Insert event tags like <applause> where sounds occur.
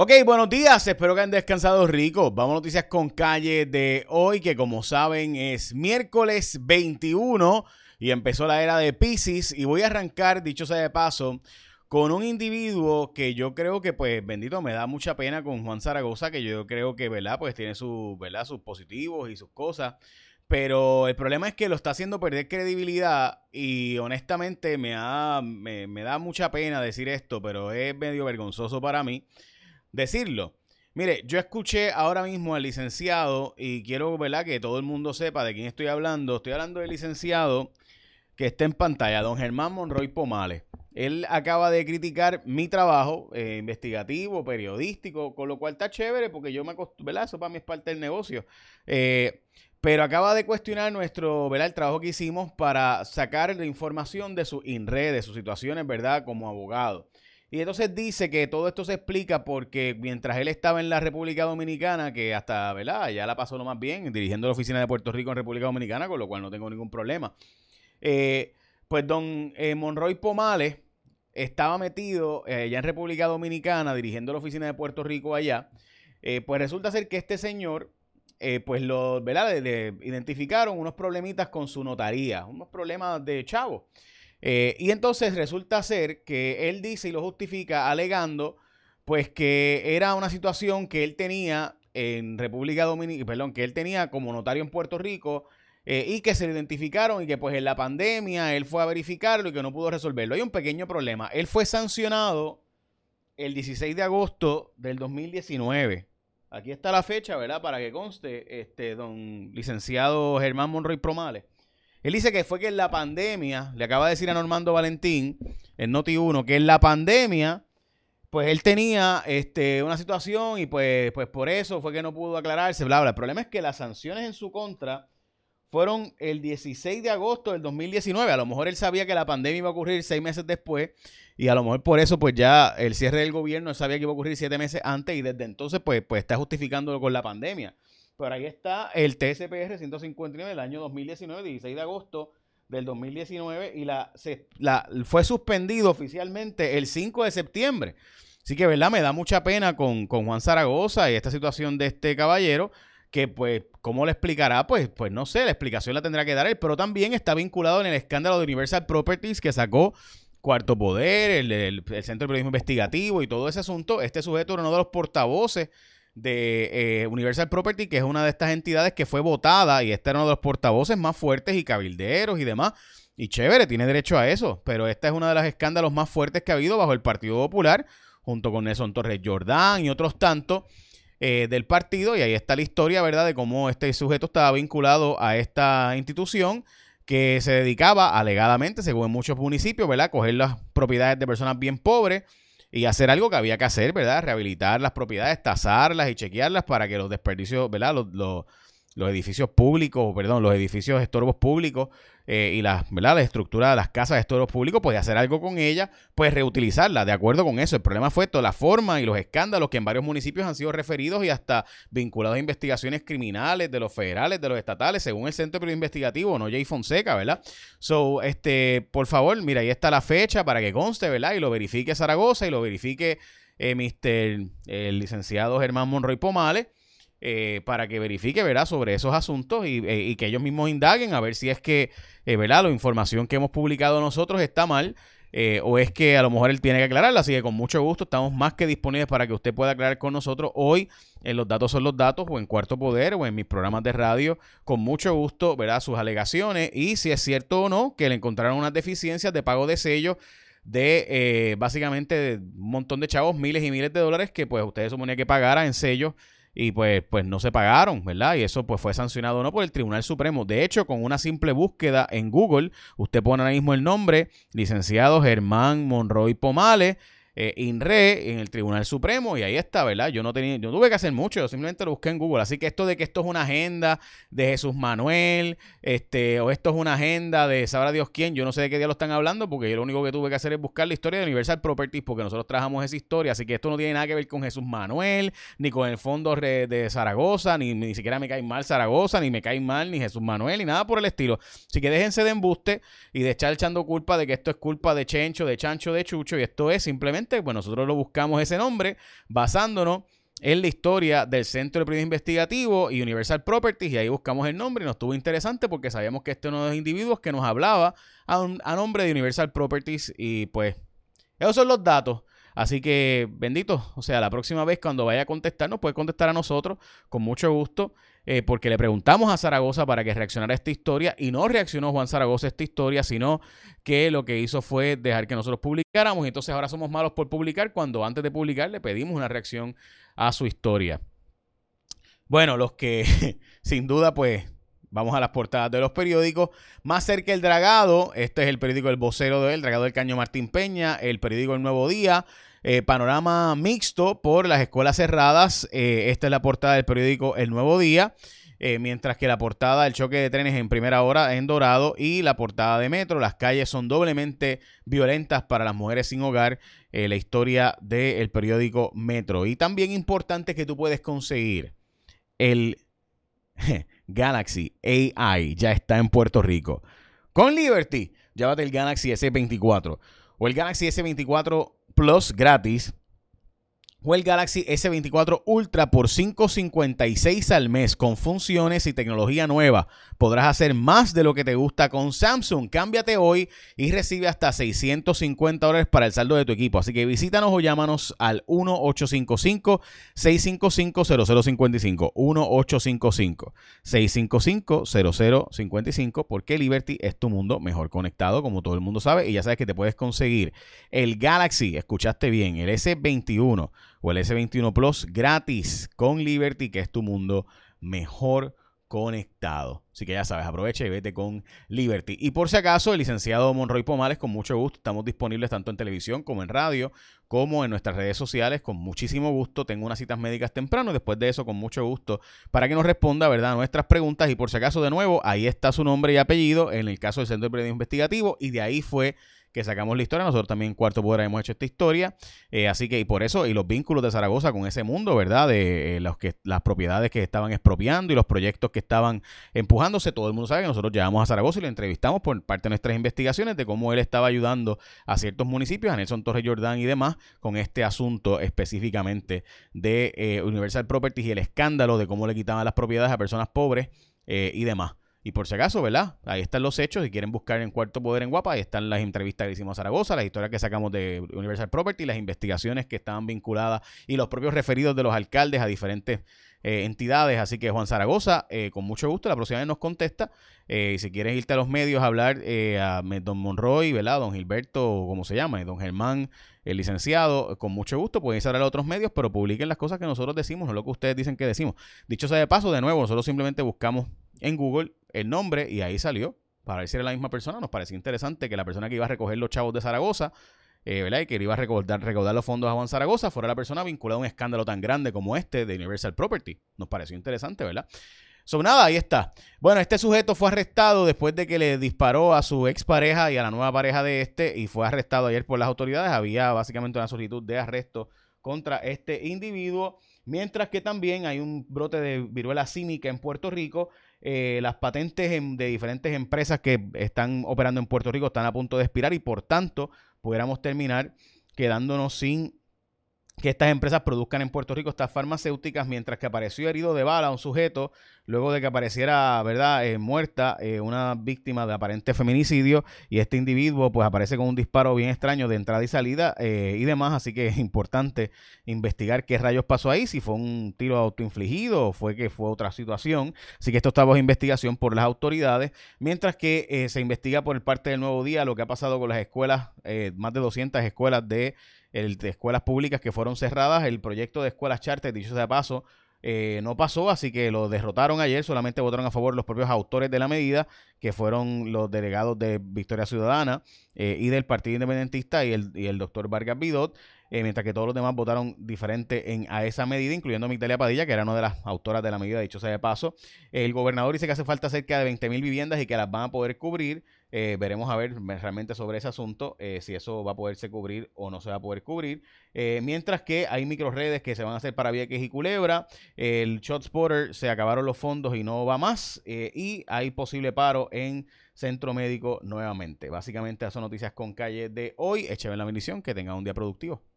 Ok, buenos días, espero que hayan descansado rico. Vamos a noticias con calle de hoy, que como saben es miércoles 21 y empezó la era de Pisces y voy a arrancar, dicho sea de paso, con un individuo que yo creo que, pues, bendito, me da mucha pena con Juan Zaragoza, que yo creo que, ¿verdad? Pues tiene su, ¿verdad? sus positivos y sus cosas. Pero el problema es que lo está haciendo perder credibilidad y honestamente me, me, me da mucha pena decir esto, pero es medio vergonzoso para mí decirlo. Mire, yo escuché ahora mismo al licenciado y quiero que todo el mundo sepa de quién estoy hablando. Estoy hablando del licenciado que está en pantalla, don Germán Monroy Pomales. Él acaba de criticar mi trabajo eh, investigativo, periodístico, con lo cual está chévere porque yo me acostumbro, ¿verdad? Eso para mí es parte del negocio. Eh, pero acaba de cuestionar nuestro, ¿verdad? El trabajo que hicimos para sacar la información de sus INRE, de sus situaciones, ¿verdad? Como abogado. Y entonces dice que todo esto se explica porque mientras él estaba en la República Dominicana, que hasta, ¿verdad? Ya la pasó lo más bien, dirigiendo la oficina de Puerto Rico en República Dominicana, con lo cual no tengo ningún problema. Eh, pues don eh, Monroy Pomales estaba metido eh, ya en República Dominicana, dirigiendo la oficina de Puerto Rico allá. pues resulta ser que este señor, pues lo, ¿verdad? Le, identificaron unos problemitas con su notaría, unos problemas de chavo. Eh, y entonces resulta ser que él dice y lo justifica alegando pues que era una situación que él tenía en República Dominicana, que él tenía como notario en Puerto Rico eh, y que se lo identificaron y que pues en la pandemia él fue a verificarlo y que no pudo resolverlo. Hay un pequeño problema. Él fue sancionado el 16 de agosto del 2019. Aquí está la fecha, ¿verdad? Para que conste, este, don licenciado Germán Monroy Promales. Él dice que fue que en la pandemia, le acaba de decir a Normando Valentín, en Noti1, que en la pandemia, pues él tenía este, una situación y pues, pues por eso fue que no pudo aclararse, bla, bla. El problema es que las sanciones en su contra fueron el 16 de agosto del 2019. A lo mejor él sabía que la pandemia iba a ocurrir seis meses después y a lo mejor por eso pues ya el cierre del gobierno sabía que iba a ocurrir siete meses antes y desde entonces pues, pues está justificándolo con la pandemia. Pero ahí está el TSPR 159 del año 2019, 16 de agosto del 2019, y la, la, fue suspendido oficialmente el 5 de septiembre. Así que, ¿verdad? Me da mucha pena con, con Juan Zaragoza y esta situación de este caballero, que pues, ¿cómo le explicará? Pues, pues no sé, la explicación la tendrá que dar él, pero también está vinculado en el escándalo de Universal Properties que sacó Cuarto Poder, el, el Centro de Periodismo Investigativo y todo ese asunto. Este sujeto era uno de los portavoces de eh, Universal Property, que es una de estas entidades que fue votada y este era uno de los portavoces más fuertes y cabilderos y demás. Y chévere, tiene derecho a eso, pero este es uno de los escándalos más fuertes que ha habido bajo el Partido Popular, junto con Nelson Torres Jordán y otros tantos eh, del partido. Y ahí está la historia, ¿verdad?, de cómo este sujeto estaba vinculado a esta institución que se dedicaba alegadamente, según muchos municipios, ¿verdad?, a coger las propiedades de personas bien pobres y hacer algo que había que hacer, ¿verdad? Rehabilitar las propiedades, tasarlas y chequearlas para que los desperdicios, ¿verdad? Los, los, los edificios públicos, perdón, los edificios estorbos públicos eh, y la, ¿verdad? la estructura de las casas de estorbos públicos, pues hacer algo con ella, pues reutilizarla, de acuerdo con eso. El problema fue toda la forma y los escándalos que en varios municipios han sido referidos y hasta vinculados a investigaciones criminales de los federales, de los estatales, según el Centro de Investigativo, no Jay Fonseca, ¿verdad? So, este, por favor, mira, ahí está la fecha para que conste, ¿verdad? Y lo verifique Zaragoza y lo verifique eh, el licenciado Germán Monroy Pomales. Eh, para que verifique, ¿verdad?, sobre esos asuntos eh, y, que ellos mismos indaguen a ver si es que, eh, la información que hemos publicado nosotros está mal o es que a lo mejor él tiene que aclararla. Así que con mucho gusto estamos más que disponibles para que usted pueda aclarar con nosotros hoy en Los Datos son los Datos o en Cuarto Poder o en mis programas de radio. Con mucho gusto, ¿verdad?, sus alegaciones y si es cierto o no que le encontraron unas deficiencias de pago de sellos de básicamente un montón de chavos, miles y miles de dólares que pues ustedes suponía que pagara en sellos y pues, pues no se pagaron, ¿verdad? Y eso pues fue sancionado no por el Tribunal Supremo. De hecho, con una simple búsqueda en Google, usted pone ahora mismo el nombre, licenciado Germán Monroy Pomales, eh, INRE en el Tribunal Supremo y ahí está, ¿verdad? Yo no tenía, yo tuve que hacer mucho, yo simplemente lo busqué en Google. Así que esto de que esto es una agenda de Jesús Manuel, este, o esto es una agenda de sabrá Dios quién, yo no sé de qué día lo están hablando, porque yo lo único que tuve que hacer es buscar la historia de Universal Properties, porque nosotros trabajamos esa historia, así que esto no tiene nada que ver con Jesús Manuel, ni con el fondo de Zaragoza, ni, ni siquiera me cae mal Zaragoza, ni me cae mal ni Jesús Manuel, ni nada por el estilo. Así que déjense de embuste y de echar echando culpa de que esto es culpa de Chencho, de Chancho, de Chucho, y esto es simplemente obviamente, pues nosotros lo buscamos ese nombre basándonos en la historia del Centro de Periodismo Investigativo y Universal Properties, y ahí buscamos el nombre y nos estuvo interesante porque sabíamos que este uno de los individuos que nos hablaba a, a nombre de Universal Properties, y pues esos son los datos. Así que, bendito, o sea, la próxima vez cuando vaya a contestar, nos puede contestar a nosotros con mucho gusto, eh, porque le preguntamos a Zaragoza para que reaccionara a esta historia y no reaccionó Juan Zaragoza a esta historia, sino que lo que hizo fue dejar que nosotros publicáramos y entonces ahora somos malos por publicar cuando antes de publicar le pedimos una reacción a su historia. Bueno, los que <laughs> sin duda pues Vamos a las portadas de los periódicos. Más cerca el Dragado, este es el periódico El Vocero de él, Dragado del Caño Martín Peña, el periódico El Nuevo Día, eh, panorama mixto por las escuelas cerradas. Eh, esta es la portada del periódico El Nuevo Día. Eh, mientras que la portada del choque de trenes en primera hora en Dorado y la portada de Metro, las calles son doblemente violentas para las mujeres sin hogar, la historia del periódico Metro. Y también importante que tú puedes conseguir el <laughs> Galaxy AI ya está en Puerto Rico. Con Liberty, llévate el Galaxy S24 o el Galaxy S24 Plus gratis o el Galaxy S24 Ultra por $5.56 al mes con funciones y tecnología nueva. Podrás hacer más de lo que te gusta con Samsung. Cámbiate hoy y recibe hasta 650 dólares para el saldo de tu equipo. Así que visítanos o llámanos al 1-855-655-0055. 1-855-655-0055 porque Liberty es tu mundo mejor conectado, como todo el mundo sabe. Y ya sabes que te puedes conseguir el Galaxy, escuchaste bien, el S21 o el S21 Plus gratis con Liberty, que es tu mundo mejor conectado. Así que ya sabes, aprovecha y vete con Liberty. Y por si acaso, el licenciado Monroy Pomales, con mucho gusto, estamos disponibles tanto en televisión como en radio, como en nuestras redes sociales, con muchísimo gusto. Tengo unas citas médicas temprano y después de eso, con mucho gusto, para que nos responda, ¿verdad?, nuestras preguntas. Y por si acaso, de nuevo, ahí está su nombre y apellido en el caso del Centro de Periodismo Investigativo y de ahí fue que sacamos la historia. Nosotros también en Cuarto Poder hemos hecho esta historia. Eh, así que, y por eso, y los vínculos de Zaragoza con ese mundo, ¿verdad? De eh, los que, las propiedades que estaban expropiando y los proyectos que estaban empujándose. Todo el mundo sabe que nosotros llegamos a Zaragoza y lo entrevistamos por parte de nuestras investigaciones de cómo él estaba ayudando a ciertos municipios, a Nelson Torres Jordán y demás, con este asunto específicamente de eh, Universal Properties y el escándalo de cómo le quitaban las propiedades a personas pobres y demás. Y por si acaso, ¿verdad? Ahí están los hechos. Si quieren buscar en Cuarto Poder en Guapa, ahí están las entrevistas que hicimos a Zaragoza, las historias que sacamos de Universal Property, las investigaciones que estaban vinculadas y los propios referidos de los alcaldes a diferentes eh, entidades. Así que Juan Zaragoza, eh, con mucho gusto, la próxima vez nos contesta. Eh, si quieres irte a los medios a hablar a Don Monroy, ¿verdad? Don Gilberto, ¿cómo se llama? Don Germán, el licenciado, con mucho gusto pueden ir a otros medios, pero publiquen las cosas que nosotros decimos, no lo que ustedes dicen que decimos. Dicho sea de paso, de nuevo, nosotros simplemente buscamos en Google el nombre y ahí salió. Para ver si era la misma persona, nos pareció interesante que la persona que iba a recoger los chavos de Zaragoza, eh, ¿verdad? Y que iba a recaudar, los fondos a Juan Zaragoza, fuera la persona vinculada a un escándalo tan grande como este de Universal Property. Nos pareció interesante, ¿verdad? Sobre nada, ahí está. Bueno, este sujeto fue arrestado después de que le disparó a su expareja y a la nueva pareja de este y fue arrestado ayer por las autoridades. Había básicamente una solicitud de arresto contra este individuo, mientras que también hay un brote de viruela cínica en Puerto Rico eh, las patentes de diferentes empresas que están operando en Puerto Rico están a punto de expirar y por tanto pudiéramos terminar quedándonos sin que estas empresas produzcan en Puerto Rico estas farmacéuticas, mientras que apareció herido de bala un sujeto, luego de que apareciera, ¿verdad?, eh, muerta eh, una víctima de aparente feminicidio, y este individuo pues aparece con un disparo bien extraño de entrada y salida eh, y demás, así que es importante investigar qué rayos pasó ahí, si fue un tiro autoinfligido o fue que fue otra situación, así que esto está bajo investigación por las autoridades, mientras que se investiga por parte del Nuevo Día lo que ha pasado con las escuelas, más de 200 escuelas de el de escuelas públicas que fueron cerradas, el proyecto de escuelas charter, dicho sea de paso, eh, no pasó, así que lo derrotaron ayer, solamente votaron a favor los propios autores de la medida, que fueron los delegados de Victoria Ciudadana eh, y del Partido Independentista y el, y el doctor Vargas Bidot, eh, mientras que todos los demás votaron diferente en, a esa medida, incluyendo Migdalia Padilla, que era una de las autoras de la medida, dicho sea de paso. El gobernador dice que hace falta cerca de 20.000 viviendas y que las van a poder cubrir. Eh, veremos a ver realmente sobre ese asunto, eh, si eso va a poderse cubrir o no se va a poder cubrir. Eh, mientras que hay microredes que se van a hacer para Vieques y Culebra. El Spotter se acabaron los fondos y no va más. y hay posible paro en Centro Médico nuevamente. Básicamente, esas son noticias con calle de hoy. Écheme la bendición. Que tengan un día productivo.